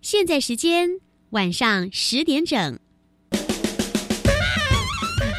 现在时间晚上十点整。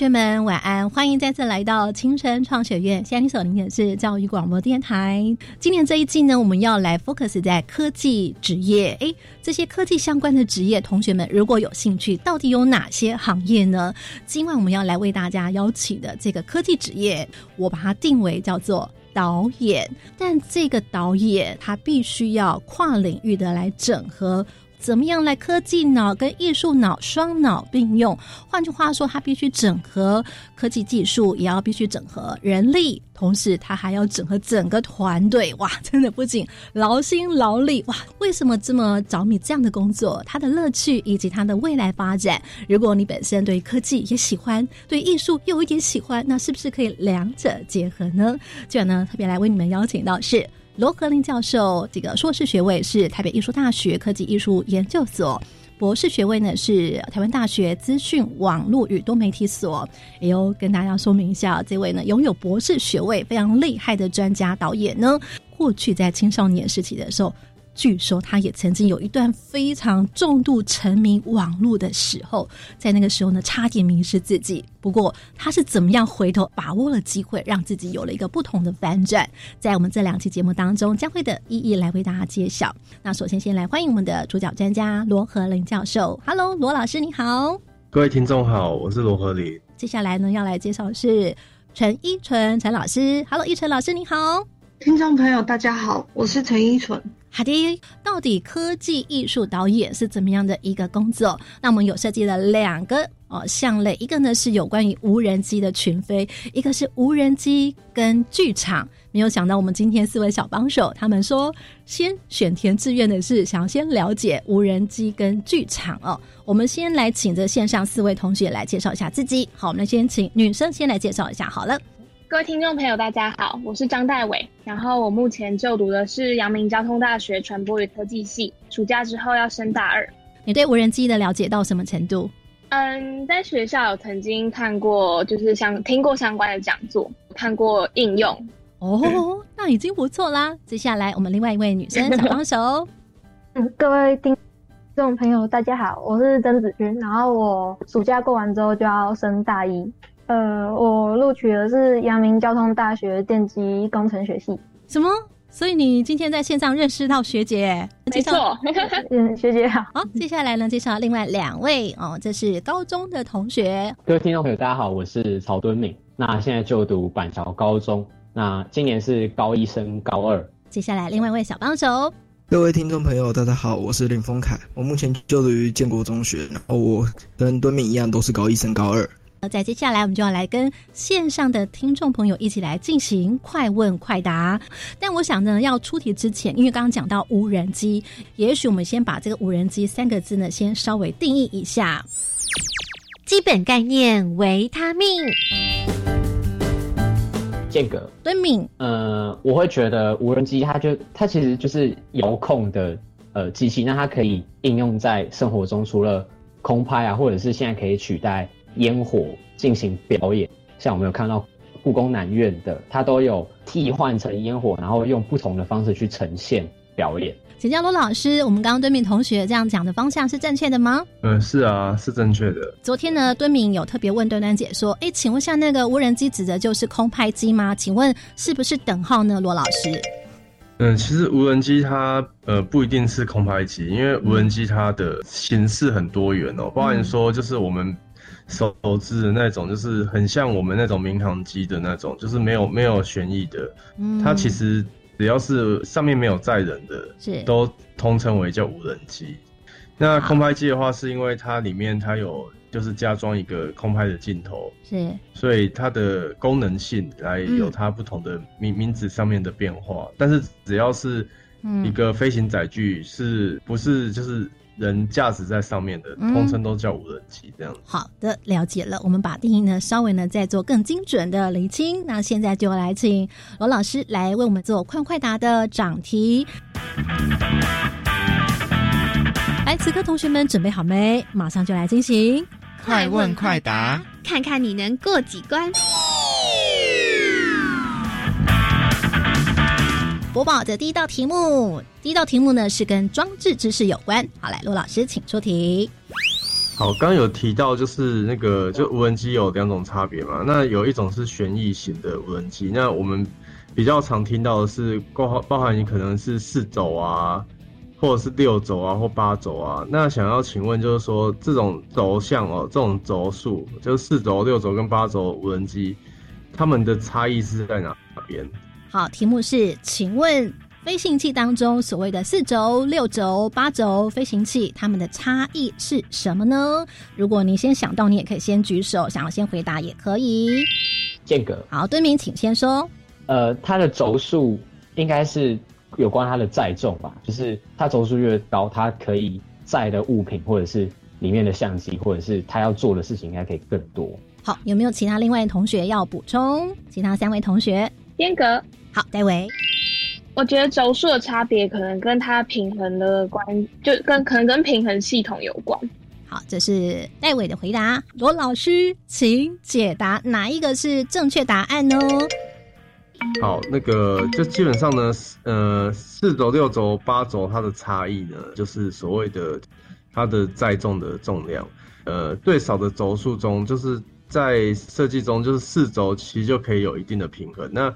同学们晚安，欢迎再次来到青春创学院。现在你所聆听的是教育广播电台。今年这一季呢，我们要来 focus 在科技职业。诶，这些科技相关的职业，同学们如果有兴趣，到底有哪些行业呢？今晚我们要来为大家邀请的这个科技职业，我把它定为叫做导演。但这个导演他必须要跨领域的来整合。怎么样来科技脑跟艺术脑双脑并用？换句话说，它必须整合科技技术，也要必须整合人力，同时它还要整合整个团队。哇，真的不仅劳心劳力哇！为什么这么着迷这样的工作？它的乐趣以及它的未来发展。如果你本身对科技也喜欢，对艺术又有一点喜欢，那是不是可以两者结合呢？今晚呢，特别来为你们邀请到是。罗和林教授，这个硕士学位是台北艺术大学科技艺术研究所，博士学位呢是台湾大学资讯网络与多媒体所。也有跟大家说明一下，这位呢拥有博士学位、非常厉害的专家导演呢，过去在青少年时期的时候。据说他也曾经有一段非常重度沉迷网络的时候，在那个时候呢，差点迷失自己。不过他是怎么样回头把握了机会，让自己有了一个不同的反转？在我们这两期节目当中，将会的一一来为大家揭晓。那首先先来欢迎我们的主角专家罗和林教授。Hello，罗老师你好。各位听众好，我是罗和林。接下来呢，要来介绍的是陈依纯陈老师。Hello，依纯老师你好。听众朋友大家好，我是陈依纯。好的，到底科技艺术导演是怎么样的一个工作？那我们有设计了两个哦项类，一个呢是有关于无人机的群飞，一个是无人机跟剧场。没有想到我们今天四位小帮手，他们说先选填志愿的是想要先了解无人机跟剧场哦。我们先来请这线上四位同学来介绍一下自己。好，我们先请女生先来介绍一下好了。各位听众朋友，大家好，我是张代伟，然后我目前就读的是阳明交通大学传播与科技系，暑假之后要升大二。你对无人机的了解到什么程度？嗯，在学校有曾经看过，就是像听过相关的讲座，看过应用。哦，那已经不错啦。接下来我们另外一位女生小帮手。嗯，各位听众朋友，大家好，我是曾子君，然后我暑假过完之后就要升大一。呃，我录取的是阳明交通大学电机工程学系。什么？所以你今天在线上认识到学姐？没错，嗯，学姐好。好，接下来呢，介绍另外两位哦，这是高中的同学。各位听众朋友，大家好，我是曹敦敏，那现在就读板桥高中，那今年是高一升高二。接下来另外一位小帮手。各位听众朋友，大家好，我是林峰凯，我目前就读于建国中学，然后我跟敦敏一样，都是高一升高二。那在接下来，我们就要来跟线上的听众朋友一起来进行快问快答。但我想呢，要出题之前，因为刚刚讲到无人机，也许我们先把这个无人机三个字呢，先稍微定义一下。基本概念：维他命。间隔。敦敏。呃，我会觉得无人机它就它其实就是遥控的呃机器，那它可以应用在生活中，除了空拍啊，或者是现在可以取代。烟火进行表演，像我们有看到故宫南院的，它都有替换成烟火，然后用不同的方式去呈现表演。请教罗老师，我们刚刚敦敏同学这样讲的方向是正确的吗？嗯，是啊，是正确的。昨天呢，敦敏有特别问端端姐说：“哎，请问下那个无人机指的就是空拍机吗？请问是不是等号呢？”罗老师，嗯，其实无人机它呃不一定是空拍机，因为无人机它的形式很多元哦，包含说就是我们。手制的那种，就是很像我们那种民航机的那种，就是没有没有旋翼的。嗯，它其实只要是上面没有载人的，是都通称为叫无人机。那空拍机的话，是因为它里面它有就是加装一个空拍的镜头，是，所以它的功能性来有它不同的名名字上面的变化。但是只要是一个飞行载具，是不是就是人驾驶在上面的，通称都叫无人机这样。好的，了解了。我们把定义呢稍微呢再做更精准的厘清。那现在就来请罗老师来为我们做快快答的掌题。来，此刻同学们准备好没？马上就来进行快问快答，看看你能过几关。播报的第一道题目，第一道题目呢是跟装置知识有关。好，来，陆老师请出题。好，刚有提到就是那个，就无人机有两种差别嘛。那有一种是旋翼型的无人机，那我们比较常听到的是包含包含你可能是四轴啊。或者是六轴啊，或八轴啊，那想要请问，就是说这种轴向哦，这种轴数，就是四轴、六轴跟八轴无人机，它们的差异是在哪边？好，题目是，请问飞行器当中所谓的四轴、六轴、八轴飞行器，它们的差异是什么呢？如果你先想到，你也可以先举手，想要先回答也可以。间隔。好，敦明，请先说。呃，它的轴数应该是。有关它的载重吧，就是它轴数越高，它可以载的物品或者是里面的相机，或者是它要做的事情应该可以更多。好，有没有其他另外同学要补充？其他三位同学，边格。好，戴维。我觉得轴数的差别可能跟它平衡的关，就跟可能跟平衡系统有关。好，这是戴伟的回答。罗老师，请解答哪一个是正确答案呢？好，那个就基本上呢，呃，四轴、六轴、八轴它的差异呢，就是所谓的它的载重的重量。呃，最少的轴数中，就是在设计中，就是四轴其实就可以有一定的平衡。那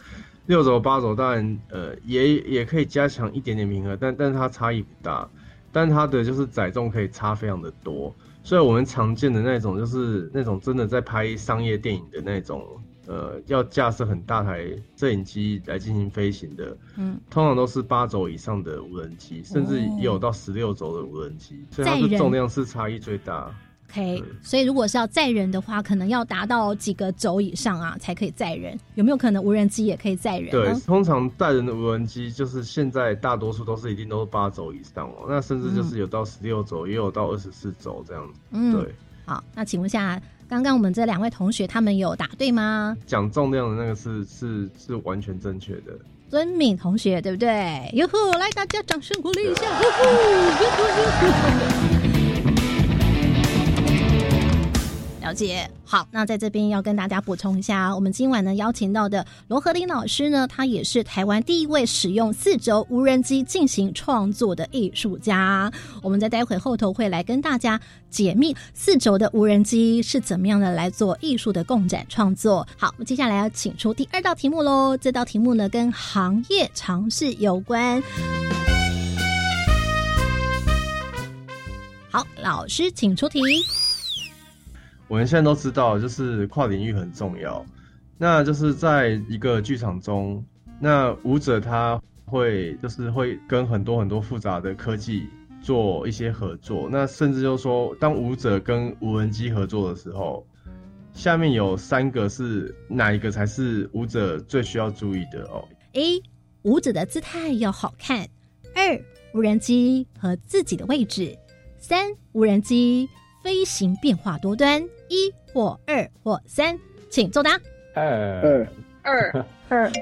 六轴、八轴当然呃也也可以加强一点点平衡，但但是它差异不大，但它的就是载重可以差非常的多。所以我们常见的那种就是那种真的在拍商业电影的那种。呃，要架设很大台摄影机来进行飞行的，嗯，通常都是八轴以上的无人机，甚至也有到十六轴的无人机，所以它的重量是差异最大。OK，所以如果是要载人的话，可能要达到几个轴以上啊，才可以载人。有没有可能无人机也可以载人？对，通常载人的无人机就是现在大多数都是一定都是八轴以上哦，那甚至就是有到十六轴，也有到二十四轴这样子。嗯，对。好，那请问一下。刚刚我们这两位同学，他们有答对吗？讲重量的那个是是是完全正确的。尊敏同学，对不对？哟呵，来大家掌声鼓励一下！了解，好，那在这边要跟大家补充一下，我们今晚呢邀请到的罗和林老师呢，他也是台湾第一位使用四轴无人机进行创作的艺术家。我们在待会后头会来跟大家解密四轴的无人机是怎么样的来做艺术的共展创作。好，接下来要请出第二道题目喽，这道题目呢跟行业尝试有关。好，老师请出题。我们现在都知道，就是跨领域很重要。那就是在一个剧场中，那舞者他会就是会跟很多很多复杂的科技做一些合作。那甚至就是说，当舞者跟无人机合作的时候，下面有三个是哪一个才是舞者最需要注意的哦？A. 舞者的姿态要好看。二.无人机和自己的位置。三.无人机。飞行变化多端，一或二或三，请作答。二二二 二，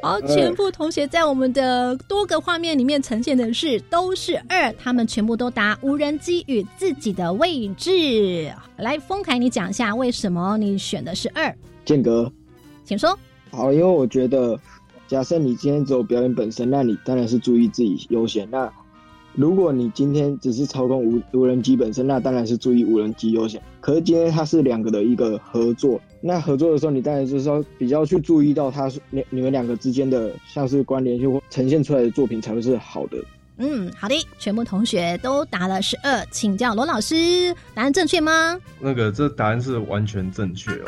好，全部同学在我们的多个画面里面呈现的是都是二，他们全部都答无人机与自己的位置。来，丰凯，你讲一下为什么你选的是二？间隔，请说。好，因为我觉得，假设你今天只有表演本身，那你当然是注意自己优先。那如果你今天只是操控无无人机本身，那当然是注意无人机优先。可是今天它是两个的一个合作，那合作的时候，你当然就是说比较去注意到它是你你们两个之间的像是关联，性或呈现出来的作品才会是好的。嗯，好的，全部同学都答了十二，请教罗老师，答案正确吗？那个这答案是完全正确哦。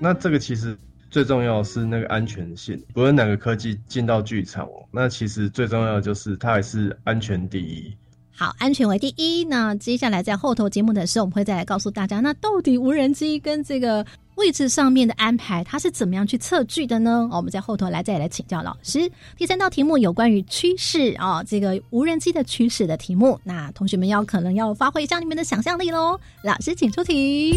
那这个其实。最重要是那个安全性，不论哪个科技进到剧场，那其实最重要的就是它还是安全第一。好，安全为第一。那接下来在后头节目的时候，我们会再来告诉大家，那到底无人机跟这个位置上面的安排，它是怎么样去测距的呢？我们在后头来再来请教老师。第三道题目有关于趋势啊，这个无人机的趋势的题目，那同学们要可能要发挥一下你们的想象力喽。老师，请出题。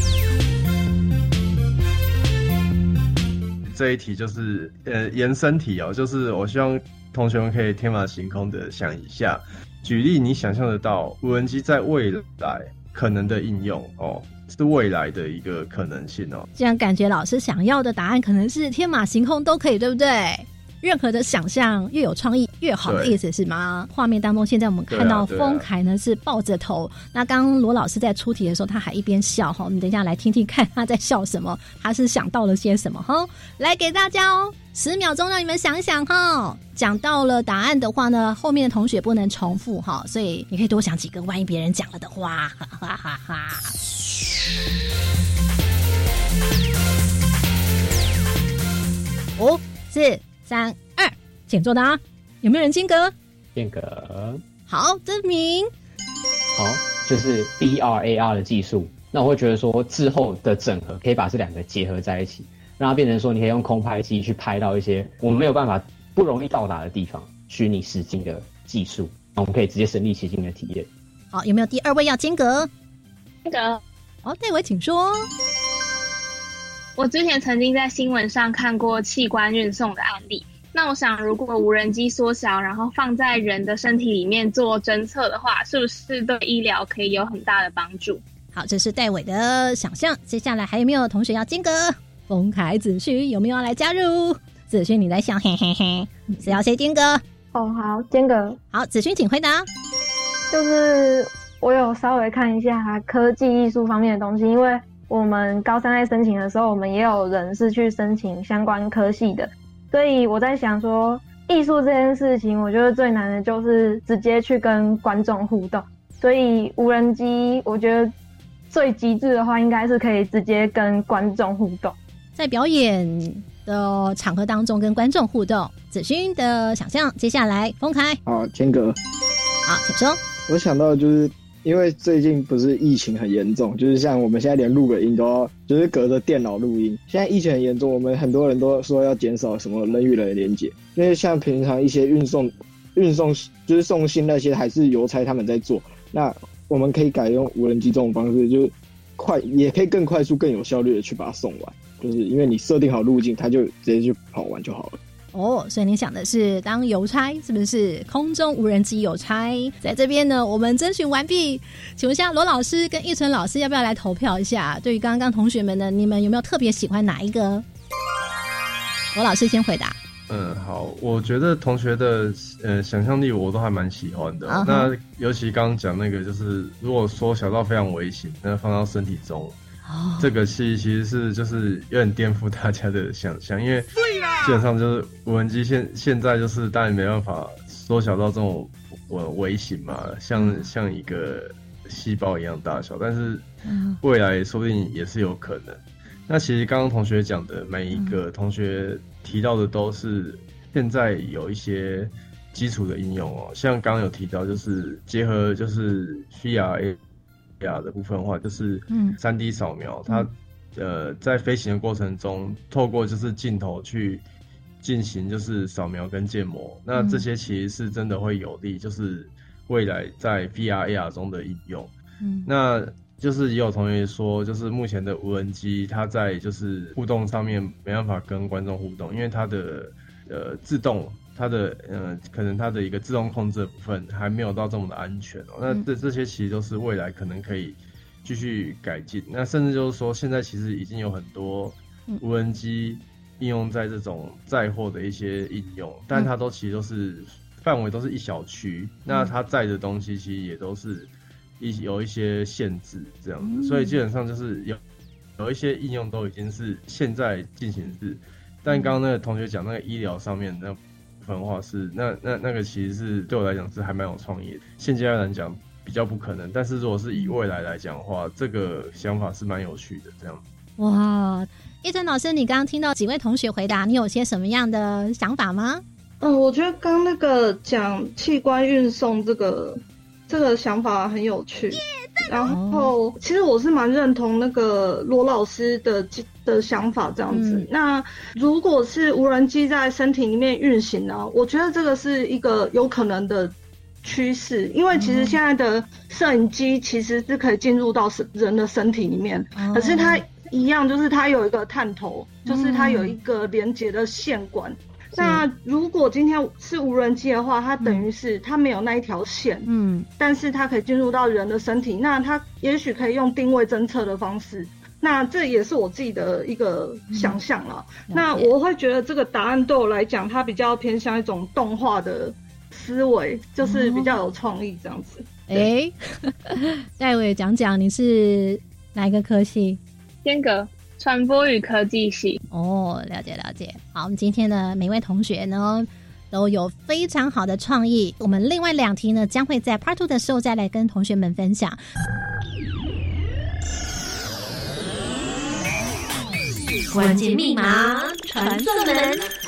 这一题就是呃延伸题哦，就是我希望同学们可以天马行空的想一下。举例，你想象得到无人机在未来可能的应用哦，是未来的一个可能性哦。这样感觉老师想要的答案可能是天马行空都可以，对不对？任何的想象越有创意越好的意思是吗？画面当中，现在我们看到丰凯呢是抱着头。那刚刚罗老师在出题的时候，他还一边笑哈。我们等一下来听听看他在笑什么，他是想到了些什么哈？来给大家哦，十秒钟让你们想一想哈。讲到了答案的话呢，后面的同学不能重复哈，所以你可以多想几个，万一别人讲了的话，哈哈哈哈。五四。三二，请作答。有没有人间隔？间隔。好，证明。好，就是 B R A R 的技术。那我会觉得说，之后的整合可以把这两个结合在一起，让它变成说，你可以用空拍机去拍到一些我们没有办法、不容易到达的地方，虚拟实境的技术。那我们可以直接身临其境的体验。好，有没有第二位要间隔？间隔，好，戴维，请说。我之前曾经在新闻上看过器官运送的案例。那我想，如果无人机缩小，然后放在人的身体里面做侦测的话，是不是对医疗可以有很大的帮助？好，这是戴伟的想象。接下来还有没有同学要间隔？冯凯子勋有没有要来加入？子勋，你在想，嘿嘿嘿，谁要谁间隔？哦，好，间隔。好，子勋，请回答。就是我有稍微看一下科技艺术方面的东西，因为。我们高三在申请的时候，我们也有人是去申请相关科系的，所以我在想说，艺术这件事情，我觉得最难的就是直接去跟观众互动。所以无人机，我觉得最极致的话，应该是可以直接跟观众互动，在表演的场合当中跟观众互动。子勋的想象，接下来封开。好，间隔。好，请说。我想到就是。因为最近不是疫情很严重，就是像我们现在连录个音都要，就是隔着电脑录音。现在疫情很严重，我们很多人都说要减少什么人与人的连接，因为像平常一些运送、运送就是送信那些，还是邮差他们在做。那我们可以改用无人机这种方式，就快也可以更快速、更有效率的去把它送完。就是因为你设定好路径，它就直接就跑完就好了。哦，所以你想的是当邮差是不是？空中无人机邮差在这边呢？我们征询完毕，请问一下罗老师跟易纯老师要不要来投票一下？对于刚刚同学们呢，你们有没有特别喜欢哪一个？罗老师先回答。嗯，好，我觉得同学的呃想象力我都还蛮喜欢的。那尤其刚刚讲那个，就是如果说小到非常危险，那放到身体中。这个戏其实是就是有点颠覆大家的想象，因为基本上就是无人机现现在就是当然没办法缩小到这种微微型嘛，像像一个细胞一样大小，但是未来说不定也是有可能。那其实刚刚同学讲的每一个同学提到的都是现在有一些基础的应用哦，像刚刚有提到就是结合就是 VR。亚的部分的话，就是嗯，三 D 扫描，它呃在飞行的过程中，透过就是镜头去进行就是扫描跟建模，那这些其实是真的会有利，就是未来在 VR AR 中的应用。嗯，那就是也有同学说，就是目前的无人机它在就是互动上面没办法跟观众互动，因为它的呃自动。它的呃，可能它的一个自动控制的部分还没有到这么的安全哦。那这这些其实都是未来可能可以继续改进。那甚至就是说，现在其实已经有很多无人机应用在这种载货的一些应用，但它都其实都是范围都是一小区。那它载的东西其实也都是一有一些限制这样子，所以基本上就是有有一些应用都已经是现在进行式。但刚刚那个同学讲那个医疗上面那。分化是那那那个其实是对我来讲是还蛮有创意的，现阶段来讲比较不可能，但是如果是以未来来讲的话，这个想法是蛮有趣的。这样哇，叶真老师，你刚刚听到几位同学回答，你有些什么样的想法吗？嗯，我觉得刚那个讲器官运送这个这个想法很有趣。然后，其实我是蛮认同那个罗老师的的想法这样子。那如果是无人机在身体里面运行呢？我觉得这个是一个有可能的趋势，因为其实现在的摄影机其实是可以进入到人的身体里面，可是它一样就是它有一个探头，就是它有一个连接的线管。那如果今天是无人机的话，它等于是它没有那一条线，嗯，但是它可以进入到人的身体，那它也许可以用定位侦测的方式，那这也是我自己的一个想象了。那我会觉得这个答案对我来讲，它比较偏向一种动画的思维，就是比较有创意这样子。哎，戴伟讲讲你是哪一个科系？间隔。传播与科技系哦，了解了解。好，我们今天的每位同学呢都有非常好的创意。我们另外两题呢将会在 Part Two 的时候再来跟同学们分享。关键密码传送门。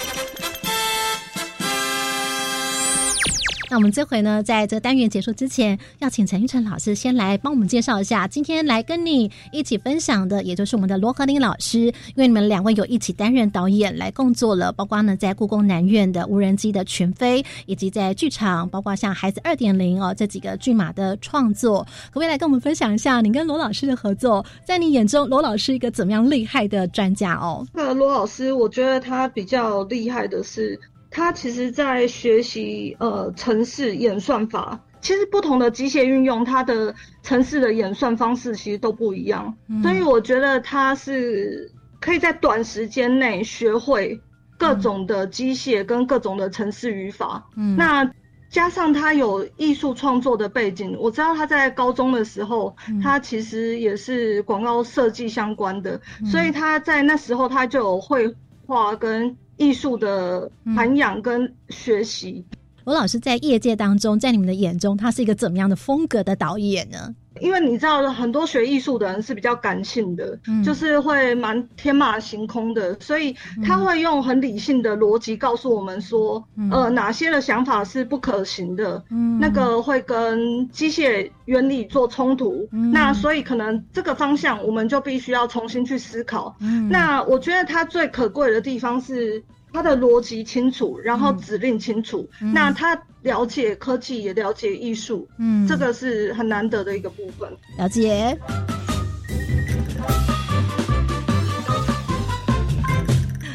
那我们这回呢，在这个单元结束之前，要请陈玉成老师先来帮我们介绍一下，今天来跟你一起分享的，也就是我们的罗和林老师。因为你们两位有一起担任导演来工作了，包括呢在故宫南院的无人机的群飞，以及在剧场，包括像孩子二点零哦这几个剧码的创作，可不可以来跟我们分享一下你跟罗老师的合作？在你眼中，罗老师一个怎么样厉害的专家哦？那罗老师，我觉得他比较厉害的是。他其实，在学习呃城市演算法，其实不同的机械运用，它的城市的演算方式其实都不一样，所以我觉得他是可以在短时间内学会各种的机械跟各种的城市语法。嗯，那加上他有艺术创作的背景，我知道他在高中的时候，他其实也是广告设计相关的，所以他在那时候他就有绘画跟。艺术的涵养跟学习，罗老师在业界当中，在你们的眼中，他是一个怎么样的风格的导演呢？因为你知道，很多学艺术的人是比较感性的，就是会蛮天马行空的，所以他会用很理性的逻辑告诉我们说，呃，哪些的想法是不可行的，那个会跟机械原理做冲突，那所以可能这个方向我们就必须要重新去思考。那我觉得他最可贵的地方是。他的逻辑清楚，然后指令清楚，那他了解科技也了解艺术，嗯，这个是很难得的一个部分。了解。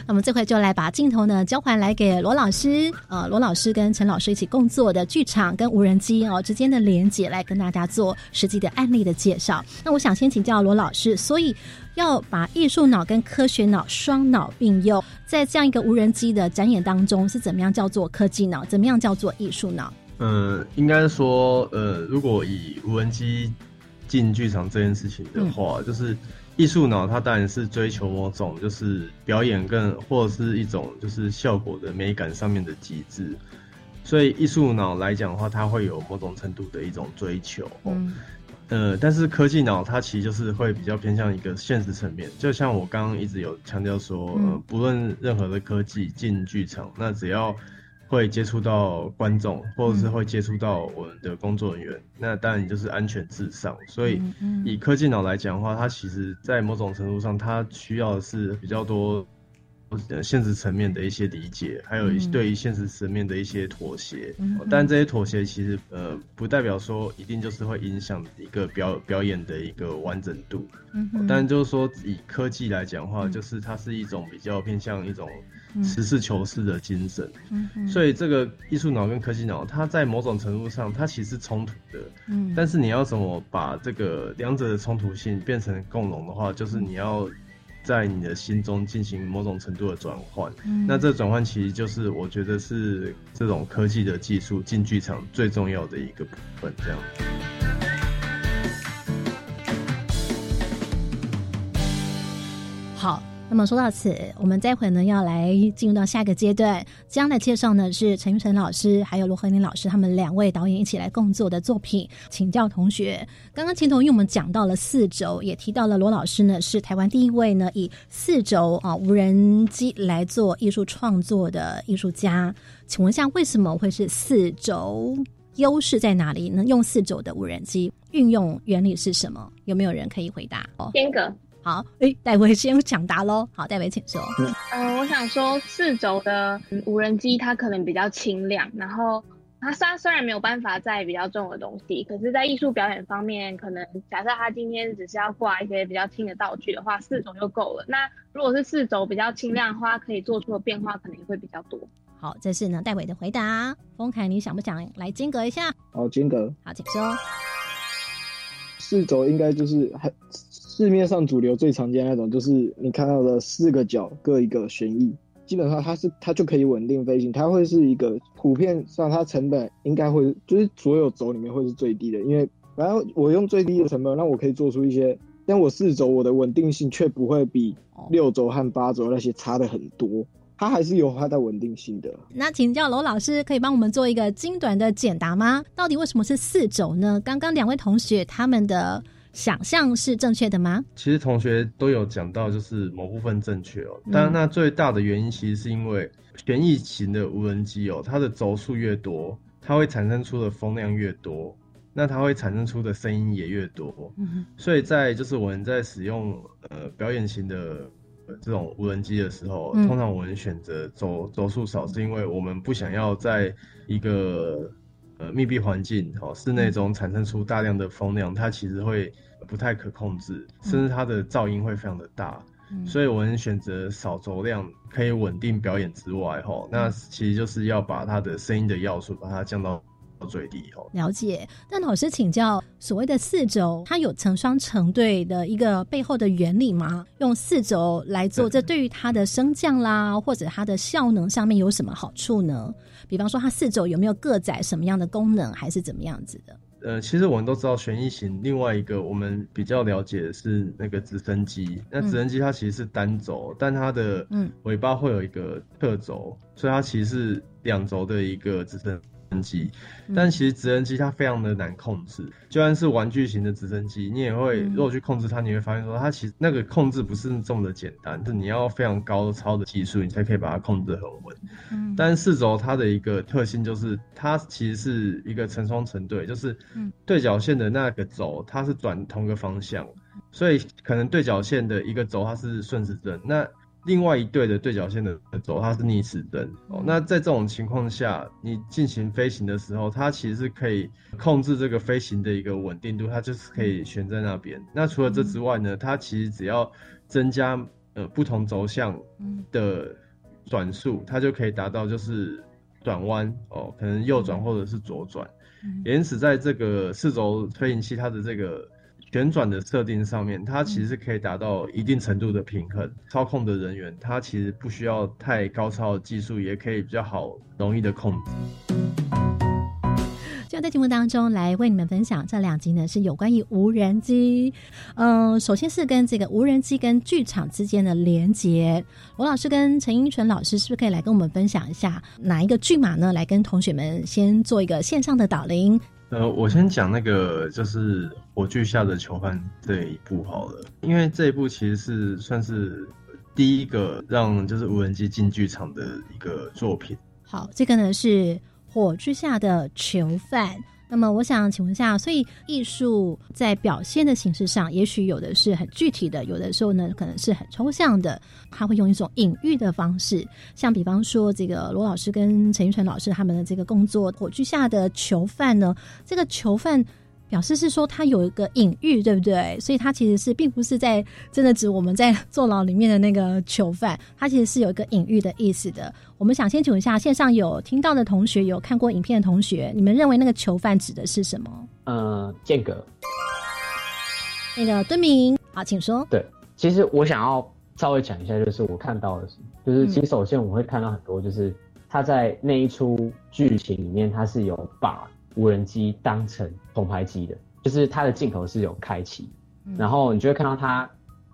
那么这回就来把镜头呢交还来给罗老师，呃，罗老师跟陈老师一起工作的剧场跟无人机哦之间的连接，来跟大家做实际的案例的介绍。那我想先请教罗老师，所以要把艺术脑跟科学脑双脑并用，在这样一个无人机的展演当中，是怎么样叫做科技脑，怎么样叫做艺术脑？嗯，应该说，呃，如果以无人机进剧场这件事情的话，就是。艺术脑，它当然是追求某种就是表演更或者是一种就是效果的美感上面的极致，所以艺术脑来讲的话，它会有某种程度的一种追求。嗯，呃，但是科技脑它其实就是会比较偏向一个现实层面，就像我刚刚一直有强调说，呃，不论任何的科技进剧场，那只要。会接触到观众，或者是会接触到我们的工作人员，那当然就是安全至上。所以以科技脑来讲的话，它其实在某种程度上，它需要的是比较多现实层面的一些理解，还有对于现实层面的一些妥协。但这些妥协其实呃，不代表说一定就是会影响一个表表演的一个完整度。但就是说以科技来讲的话，就是它是一种比较偏向一种。实事求是的精神，所以这个艺术脑跟科技脑，它在某种程度上，它其实冲突的。嗯，但是你要怎么把这个两者的冲突性变成共融的话，就是你要在你的心中进行某种程度的转换。嗯，那这转换其实就是我觉得是这种科技的技术进剧场最重要的一个部分，这样。好。那么说到此，我们待会呢要来进入到下一个阶段。这样的介绍呢是陈玉成老师还有罗和林老师他们两位导演一起来共作的作品。请教同学，刚刚前头因为我们讲到了四轴，也提到了罗老师呢是台湾第一位呢以四轴啊无人机来做艺术创作的艺术家。请问一下，为什么会是四轴？优势在哪里？呢用四轴的无人机运用原理是什么？有没有人可以回答？哦，间隔。好，哎，戴维先抢答喽。好，戴维请说。嗯，我想说四轴的无人机它可能比较轻量，然后它虽虽然没有办法载比较重的东西，可是，在艺术表演方面，可能假设它今天只是要挂一些比较轻的道具的话，四轴就够了。那如果是四轴比较轻量的话，可以做出的变化可能也会比较多。好，这是呢戴伟的回答。丰凯，你想不想来间隔一下？好，间隔。好，请说。四轴应该就是很。市面上主流最常见那种，就是你看到的四个角各一个旋翼，基本上它是它就可以稳定飞行，它会是一个普遍上它成本应该会就是所有轴里面会是最低的，因为然后我用最低的成本，那我可以做出一些，但我四轴我的稳定性却不会比六轴和八轴那些差的很多，它还是有它的稳定性的。那请教罗老师，可以帮我们做一个精短的简答吗？到底为什么是四轴呢？刚刚两位同学他们的。想象是正确的吗？其实同学都有讲到，就是某部分正确哦。但那最大的原因，其实是因为旋翼型的无人机哦，它的轴数越多，它会产生出的风量越多，那它会产生出的声音也越多。嗯所以在就是我们在使用呃表演型的这种无人机的时候，通常我们选择轴轴数少，是因为我们不想要在一个呃密闭环境哦室内中产生出大量的风量，它其实会。不太可控制，甚至它的噪音会非常的大，所以我们选择少轴量可以稳定表演之外，吼，那其实就是要把它的声音的要素把它降到最低，哦。了解。那老师请教，所谓的四轴，它有成双成对的一个背后的原理吗？用四轴来做，这对于它的升降啦，或者它的效能上面有什么好处呢？比方说，它四轴有没有各载什么样的功能，还是怎么样子的？呃，其实我们都知道旋翼型，另外一个我们比较了解的是那个直升机。那直升机它其实是单轴，但它的尾巴会有一个特轴，所以它其实是两轴的一个直升。升机，但其实直升机它非常的难控制，就算是玩具型的直升机，你也会如果去控制它，你会发现说它其实那个控制不是这么的简单，是你要非常高超的技术，你才可以把它控制很稳。嗯，但四轴它的一个特性就是它其实是一个成双成对，就是对角线的那个轴它是转同个方向，所以可能对角线的一个轴它是顺时针，那。另外一对的对角线的轴，它是逆时针哦。那在这种情况下，你进行飞行的时候，它其实是可以控制这个飞行的一个稳定度，它就是可以悬在那边。那除了这之外呢，它其实只要增加呃不同轴向的转速，它就可以达到就是转弯哦，可能右转或者是左转。因此，在这个四轴飞行器它的这个。旋转的设定上面，它其实是可以达到一定程度的平衡。操控的人员，他其实不需要太高超的技术，也可以比较好、容易的控制。就在节目当中来为你们分享这两集呢，是有关于无人机。嗯，首先是跟这个无人机跟剧场之间的连接。罗老师跟陈英纯老师是不是可以来跟我们分享一下哪一个剧码呢？来跟同学们先做一个线上的导聆。呃，我先讲那个就是火炬下的囚犯这一部好了，因为这一部其实是算是第一个让就是无人机进剧场的一个作品。好，这个呢是火炬下的囚犯。那么我想请问一下，所以艺术在表现的形式上，也许有的是很具体的，有的时候呢可能是很抽象的，他会用一种隐喻的方式，像比方说这个罗老师跟陈玉成老师他们的这个工作，火炬下的囚犯呢，这个囚犯。表示是说他有一个隐喻，对不对？所以他其实是并不是在真的指我们在 坐牢里面的那个囚犯，他其实是有一个隐喻的意思的。我们想先请问一下线上有听到的同学，有看过影片的同学，你们认为那个囚犯指的是什么？呃，间隔。那个敦明，好，请说。对，其实我想要稍微讲一下，就是我看到的是，就是其实首先我会看到很多，就是他在那一出剧情里面，他是有把。无人机当成空拍机的，就是它的镜头是有开启，然后你就会看到他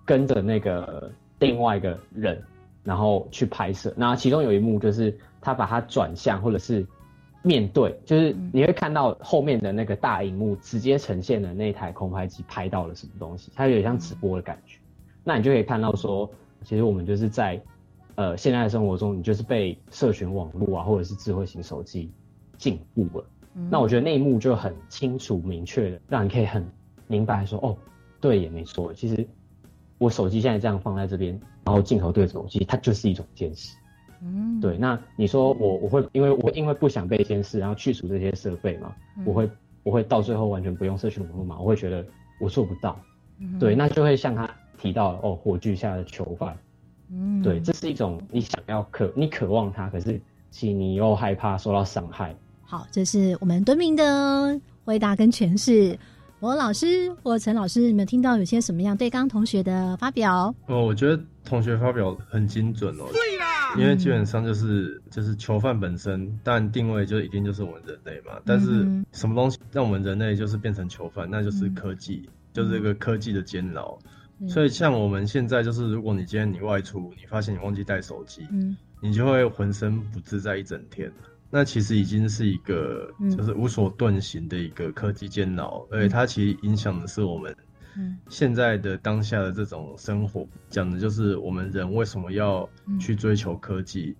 跟着那个另外一个人，然后去拍摄。那其中有一幕就是他把它转向，或者是面对，就是你会看到后面的那个大荧幕直接呈现了那台空拍机拍到了什么东西，它有点像直播的感觉。那你就可以看到说，其实我们就是在呃现在的生活中，你就是被社群网络啊，或者是智慧型手机禁锢了。那我觉得那一幕就很清楚明确的，让你可以很明白说，哦，对，也没错，其实我手机现在这样放在这边，然后镜头对着我，其实它就是一种监视。嗯，对，那你说我我会因为我因为不想被监视，然后去除这些设备嘛？我会我会到最后完全不用社群网络嘛？我会觉得我做不到。对，那就会像他提到哦，火炬下的囚犯。嗯，对，这是一种你想要渴你渴望它，可是其实你又害怕受到伤害。好，这是我们敦明的回答跟诠释。我老师或陈老师，你们听到有些什么样对刚同学的发表？哦，我觉得同学发表很精准哦。对啦，因为基本上就是就是囚犯本身，但定位就一定就是我们人类嘛。但是什么东西让我们人类就是变成囚犯？那就是科技，就是这个科技的监牢。所以像我们现在就是，如果你今天你外出，你发现你忘记带手机，嗯，你就会浑身不自在一整天。那其实已经是一个就是无所遁形的一个科技建脑，而且它其实影响的是我们现在的当下的这种生活，讲的就是我们人为什么要去追求科技。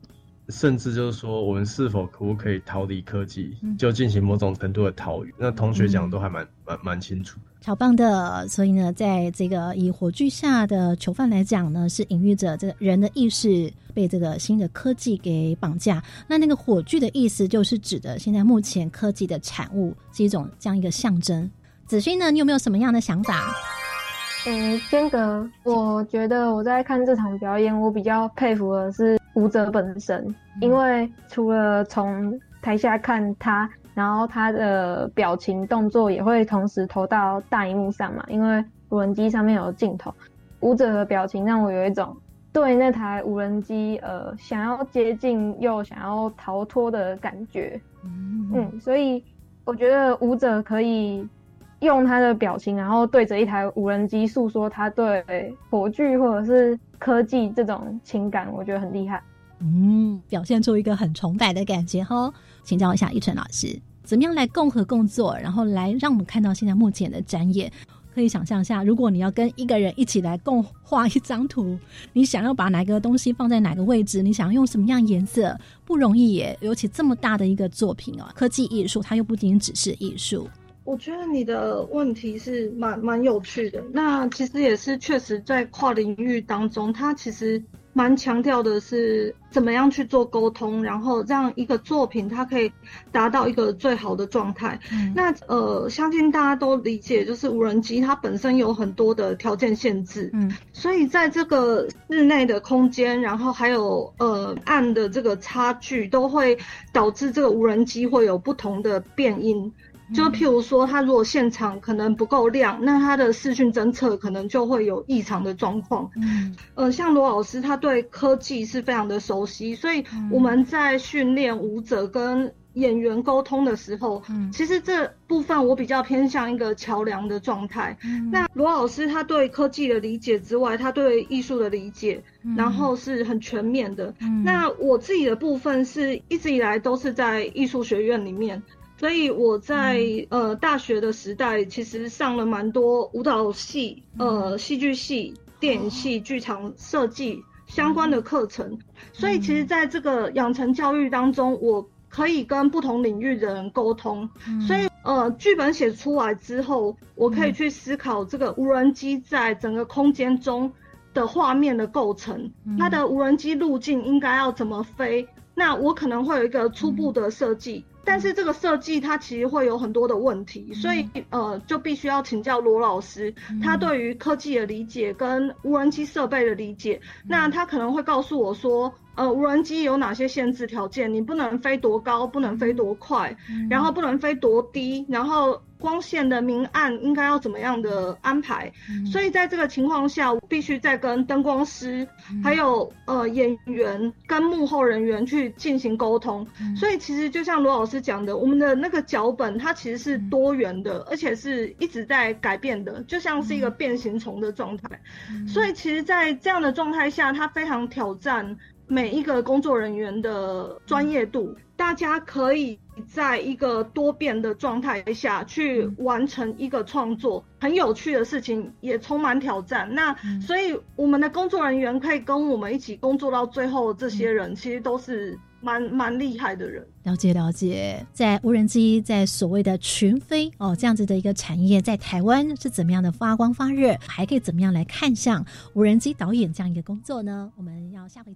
甚至就是说，我们是否可不可以逃离科技，就进行某种程度的逃离？那同学讲都还蛮蛮蛮清楚，超棒的。所以呢，在这个以火炬下的囚犯来讲呢，是隐喻着这个人的意识被这个新的科技给绑架。那那个火炬的意思，就是指的现在目前科技的产物，是一种这样一个象征。子勋呢，你有没有什么样的想法？嗯，间隔，我觉得我在看这场表演，我比较佩服的是舞者本身，因为除了从台下看他，然后他的表情动作也会同时投到大荧幕上嘛，因为无人机上面有镜头，舞者的表情让我有一种对那台无人机呃想要接近又想要逃脱的感觉，嗯，所以我觉得舞者可以。用他的表情，然后对着一台无人机诉说他对火炬或者是科技这种情感，我觉得很厉害。嗯，表现出一个很崇拜的感觉哈。请教一下一纯老师，怎么样来共和共作，然后来让我们看到现在目前的展演？可以想象一下，如果你要跟一个人一起来共画一张图，你想要把哪个东西放在哪个位置？你想要用什么样颜色？不容易耶，尤其这么大的一个作品哦，科技艺术，它又不仅仅只是艺术。我觉得你的问题是蛮蛮有趣的，那其实也是确实在跨领域当中，它其实蛮强调的是怎么样去做沟通，然后让一个作品它可以达到一个最好的状态。那呃，相信大家都理解，就是无人机它本身有很多的条件限制，嗯，所以在这个室内的空间，然后还有呃暗的这个差距，都会导致这个无人机会有不同的变音。就譬如说，他如果现场可能不够亮，那他的视讯侦测可能就会有异常的状况。嗯，呃，像罗老师，他对科技是非常的熟悉，所以我们在训练舞者跟演员沟通的时候，其实这部分我比较偏向一个桥梁的状态。那罗老师他对科技的理解之外，他对艺术的理解，然后是很全面的。那我自己的部分是一直以来都是在艺术学院里面。所以我在呃大学的时代，其实上了蛮多舞蹈系、呃戏剧系、电影系、剧场设计相关的课程。所以其实在这个养成教育当中，我可以跟不同领域的人沟通。所以呃剧本写出来之后，我可以去思考这个无人机在整个空间中的画面的构成，它的无人机路径应该要怎么飞。那我可能会有一个初步的设计。但是这个设计它其实会有很多的问题，所以呃就必须要请教罗老师，他对于科技的理解跟无人机设备的理解，那他可能会告诉我说，呃无人机有哪些限制条件，你不能飞多高，不能飞多快，然后不能飞多低，然后。光线的明暗应该要怎么样的安排？所以在这个情况下，我必须再跟灯光师、还有呃演员跟幕后人员去进行沟通。所以其实就像罗老师讲的，我们的那个脚本它其实是多元的，而且是一直在改变的，就像是一个变形虫的状态。所以其实，在这样的状态下，它非常挑战每一个工作人员的专业度。大家可以在一个多变的状态下去完成一个创作，很有趣的事情，也充满挑战。那所以我们的工作人员可以跟我们一起工作到最后，这些人其实都是蛮蛮厉害的人。了解了解，在无人机在所谓的群飞哦这样子的一个产业，在台湾是怎么样的发光发热，还可以怎么样来看向无人机导演这样一个工作呢？我们要下回见。